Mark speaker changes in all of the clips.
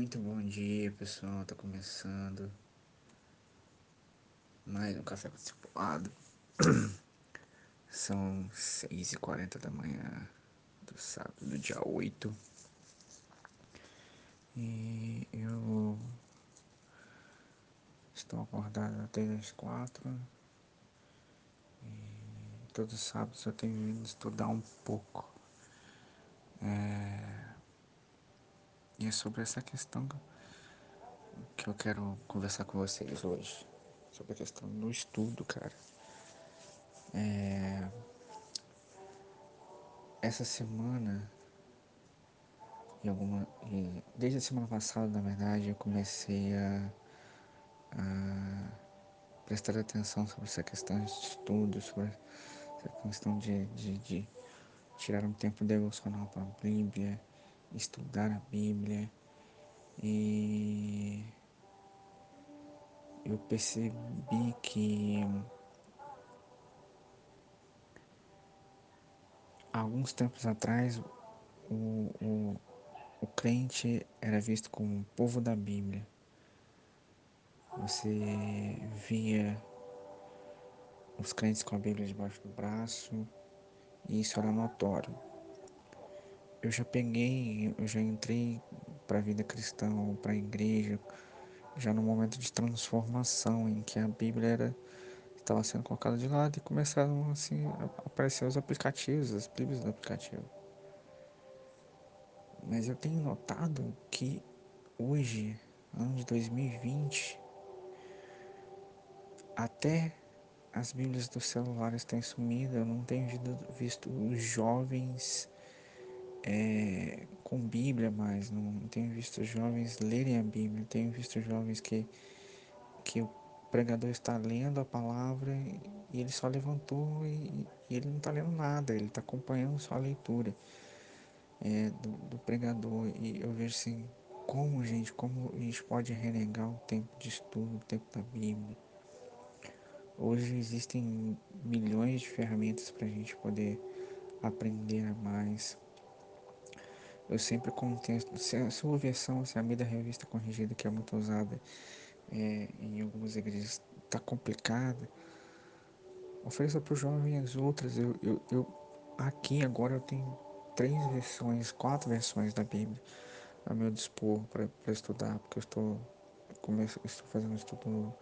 Speaker 1: Muito bom dia, pessoal. Tá começando mais um café com discipulado. São 6h40 da manhã do sábado, do dia 8. E eu estou acordado até as 4. E todos os sábados eu tenho vindo estudar um pouco. É... E é sobre essa questão que eu quero conversar com vocês hoje. Sobre a questão do estudo, cara. É... Essa semana, e alguma, e desde a semana passada, na verdade, eu comecei a, a prestar atenção sobre essa questão de estudo, sobre essa questão de, de, de tirar um tempo devocional para a Bíblia, estudar a Bíblia. E eu percebi que alguns tempos atrás o, o, o crente era visto como o povo da Bíblia. Você via os crentes com a Bíblia debaixo do braço e isso era notório. Eu já peguei, eu já entrei para a vida cristã para a igreja já no momento de transformação em que a Bíblia era estava sendo colocada de lado e começaram assim a aparecer os aplicativos, as Bíblias do aplicativo. Mas eu tenho notado que hoje, ano de 2020, até as Bíblias dos celulares têm sumido. Eu não tenho visto os jovens é, com Bíblia mais, não tenho visto jovens lerem a Bíblia, tenho visto jovens que, que o pregador está lendo a palavra e ele só levantou e, e ele não está lendo nada, ele está acompanhando só a leitura é, do, do, pregador. E eu vejo assim, como gente, como a gente pode renegar o tempo de estudo, o tempo da Bíblia. Hoje existem milhões de ferramentas para a gente poder aprender a mais. Eu sempre contesto, se a sua versão, se a Mida Revista Corrigida, que é muito usada é, em algumas igrejas, está complicada, ofereça para o jovem as outras. Eu, eu, eu, aqui agora eu tenho três versões, quatro versões da Bíblia a meu dispor para estudar, porque eu estou, começo, estou fazendo um estudo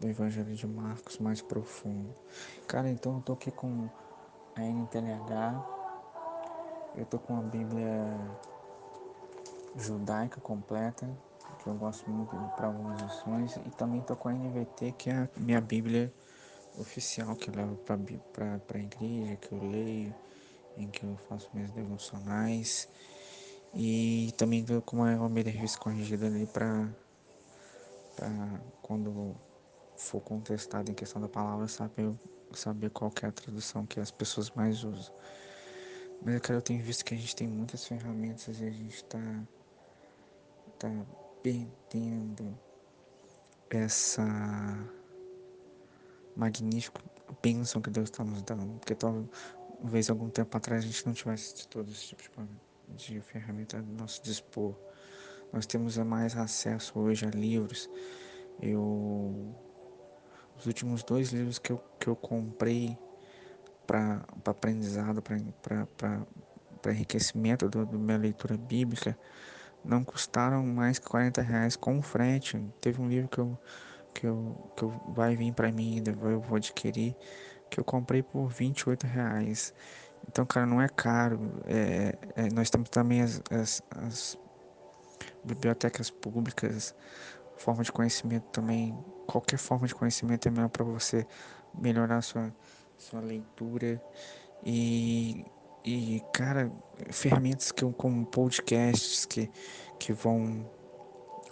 Speaker 1: do Evangelho de Marcos mais profundo. Cara, então eu tô aqui com a NTLH, eu tô com a Bíblia judaica completa, que eu gosto muito para algumas lições, e também tô com a NVT, que é a minha Bíblia oficial que eu levo para a igreja, que eu leio, em que eu faço minhas devocionais. E também tô com uma Almeida Revista corrigida ali para quando for contestado em questão da palavra, saber, saber qual é a tradução que as pessoas mais usam. Mas, cara, eu tenho visto que a gente tem muitas ferramentas e a gente está tá perdendo essa magnífica bênção que Deus está nos dando. Porque talvez algum tempo atrás a gente não tivesse todo esse tipo de, ferramenta no nosso dispor. Nós temos mais acesso hoje a livros. Eu os últimos dois livros que eu, que eu comprei para aprendizado, para enriquecimento do, do minha leitura bíblica, não custaram mais que 40 reais com frete. Teve um livro que eu, que eu, que eu vai vir para mim ainda, eu vou adquirir, que eu comprei por 28 reais. Então, cara, não é caro. É, é, nós temos também as, as, as bibliotecas públicas, forma de conhecimento também. Qualquer forma de conhecimento é melhor para você melhorar sua, sua leitura. E, e, cara, ferramentas que, como podcasts que, que vão,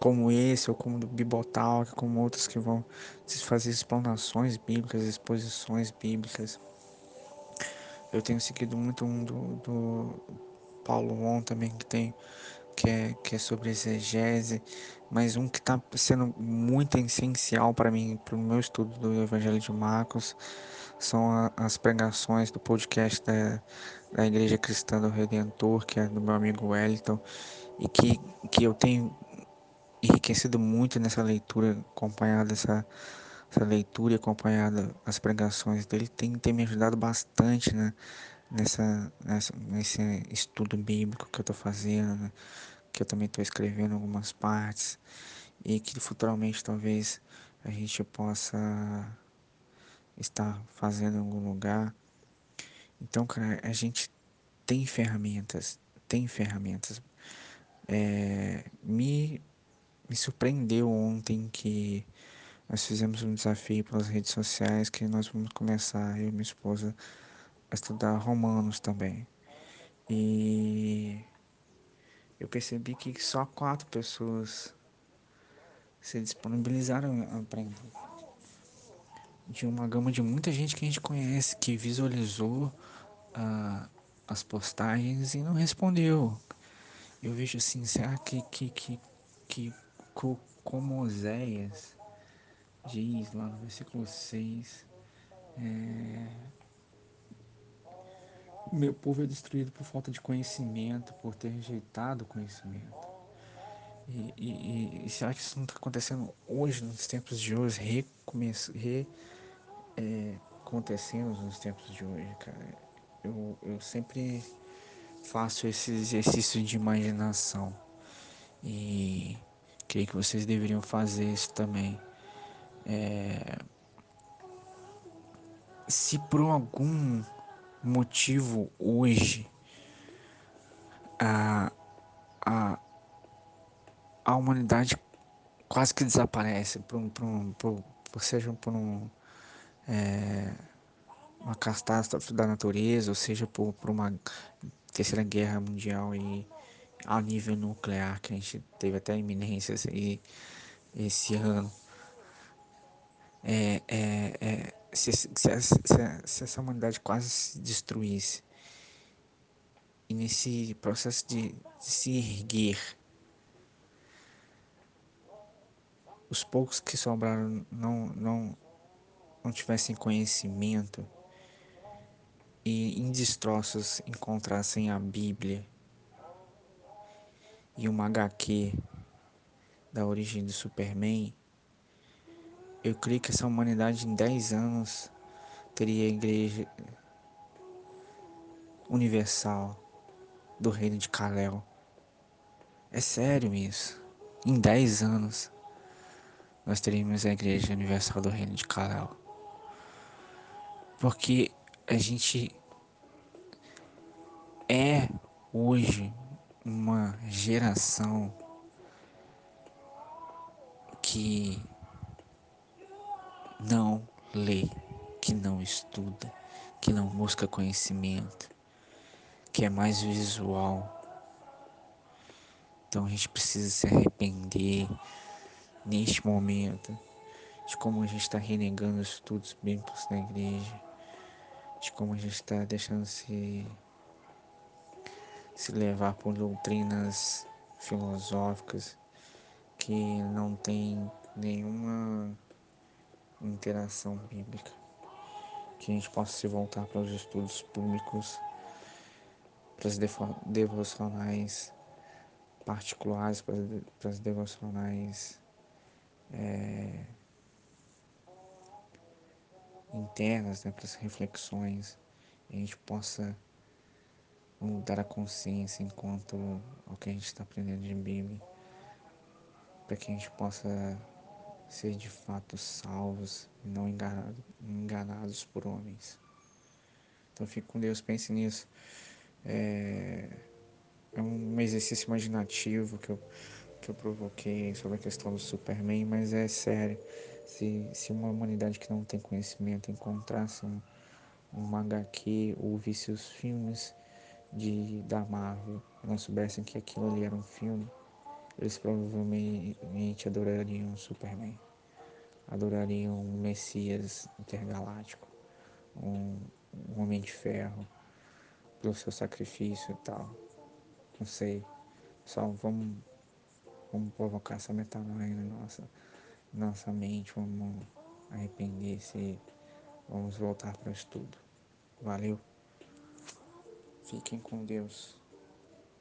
Speaker 1: como esse, ou como do Bibotalk, como outros que vão fazer explanações bíblicas, exposições bíblicas. Eu tenho seguido muito um do, do Paulo On também, que tem que é, que é sobre exegese, mas um que está sendo muito essencial para mim, para o meu estudo do Evangelho de Marcos, são a, as pregações do podcast da, da Igreja Cristã do Redentor, que é do meu amigo Wellington, e que, que eu tenho enriquecido muito nessa leitura, acompanhada essa, essa leitura e acompanhada as pregações dele, tem, tem me ajudado bastante, né? Nessa, nessa, nesse estudo bíblico que eu estou fazendo, que eu também estou escrevendo algumas partes e que futuramente talvez a gente possa estar fazendo em algum lugar. Então, cara, a gente tem ferramentas, tem ferramentas. É, me, me surpreendeu ontem que nós fizemos um desafio pelas redes sociais que nós vamos começar, eu e minha esposa, estudar Romanos também. E eu percebi que só quatro pessoas se disponibilizaram a aprender. De uma gama de muita gente que a gente conhece, que visualizou uh, as postagens e não respondeu. Eu vejo assim, será que, que, que, que como Oséias diz lá no versículo 6, é, meu povo é destruído por falta de conhecimento, por ter rejeitado o conhecimento. E, e, e será que isso não está acontecendo hoje, nos tempos de hoje, re, é, acontecendo nos tempos de hoje, cara? Eu, eu sempre faço esse exercício de imaginação e creio que vocês deveriam fazer isso também. É, se por algum motivo hoje a, a, a humanidade quase que desaparece, por, por, por, por seja por um, é, uma catástrofe da natureza, ou seja por, por uma terceira guerra mundial e a nível nuclear, que a gente teve até iminências aí esse ano. É, é, é, se, se, se, se, essa humanidade quase se destruísse, e nesse processo de, de se erguer, os poucos que sobraram não, não, não tivessem conhecimento e em destroços encontrassem a Bíblia e uma HQ da origem do Superman, eu creio que essa humanidade em 10 anos teria a igreja universal do reino de Kalel. É sério isso. Em 10 anos nós teríamos a Igreja Universal do Reino de Kalel. Porque a gente é hoje uma geração que não lê, que não estuda, que não busca conhecimento, que é mais visual. Então a gente precisa se arrepender neste momento, de como a gente está renegando os estudos bíblicos na igreja, de como a gente está deixando se, se levar por doutrinas filosóficas que não tem nenhuma interação bíblica. Que a gente possa se voltar para os estudos públicos, para as devocionais particulares, para as devocionais é, internas, né, para as reflexões, a gente possa mudar a consciência enquanto ao que a gente está aprendendo de Bíblia, para que a gente possa ser de fato salvos e não enganado, enganados por homens. Então fique com Deus, pense nisso. É, é um exercício imaginativo que eu que eu provoquei sobre a questão do Superman, mas é sério. Se, se uma humanidade que não tem conhecimento encontrasse um, um HQ ou visse os filmes de, da Marvel não soubessem que aquilo ali era um filme, eles provavelmente adorariam o Superman. Adorariam um Messias intergaláctico, um, um Homem de Ferro, pelo seu sacrifício e tal. Não sei. Só vamos Vamos provocar essa metanoia na nossa, nossa mente, vamos arrepender-se, vamos voltar para o estudo. Valeu? Fiquem com Deus.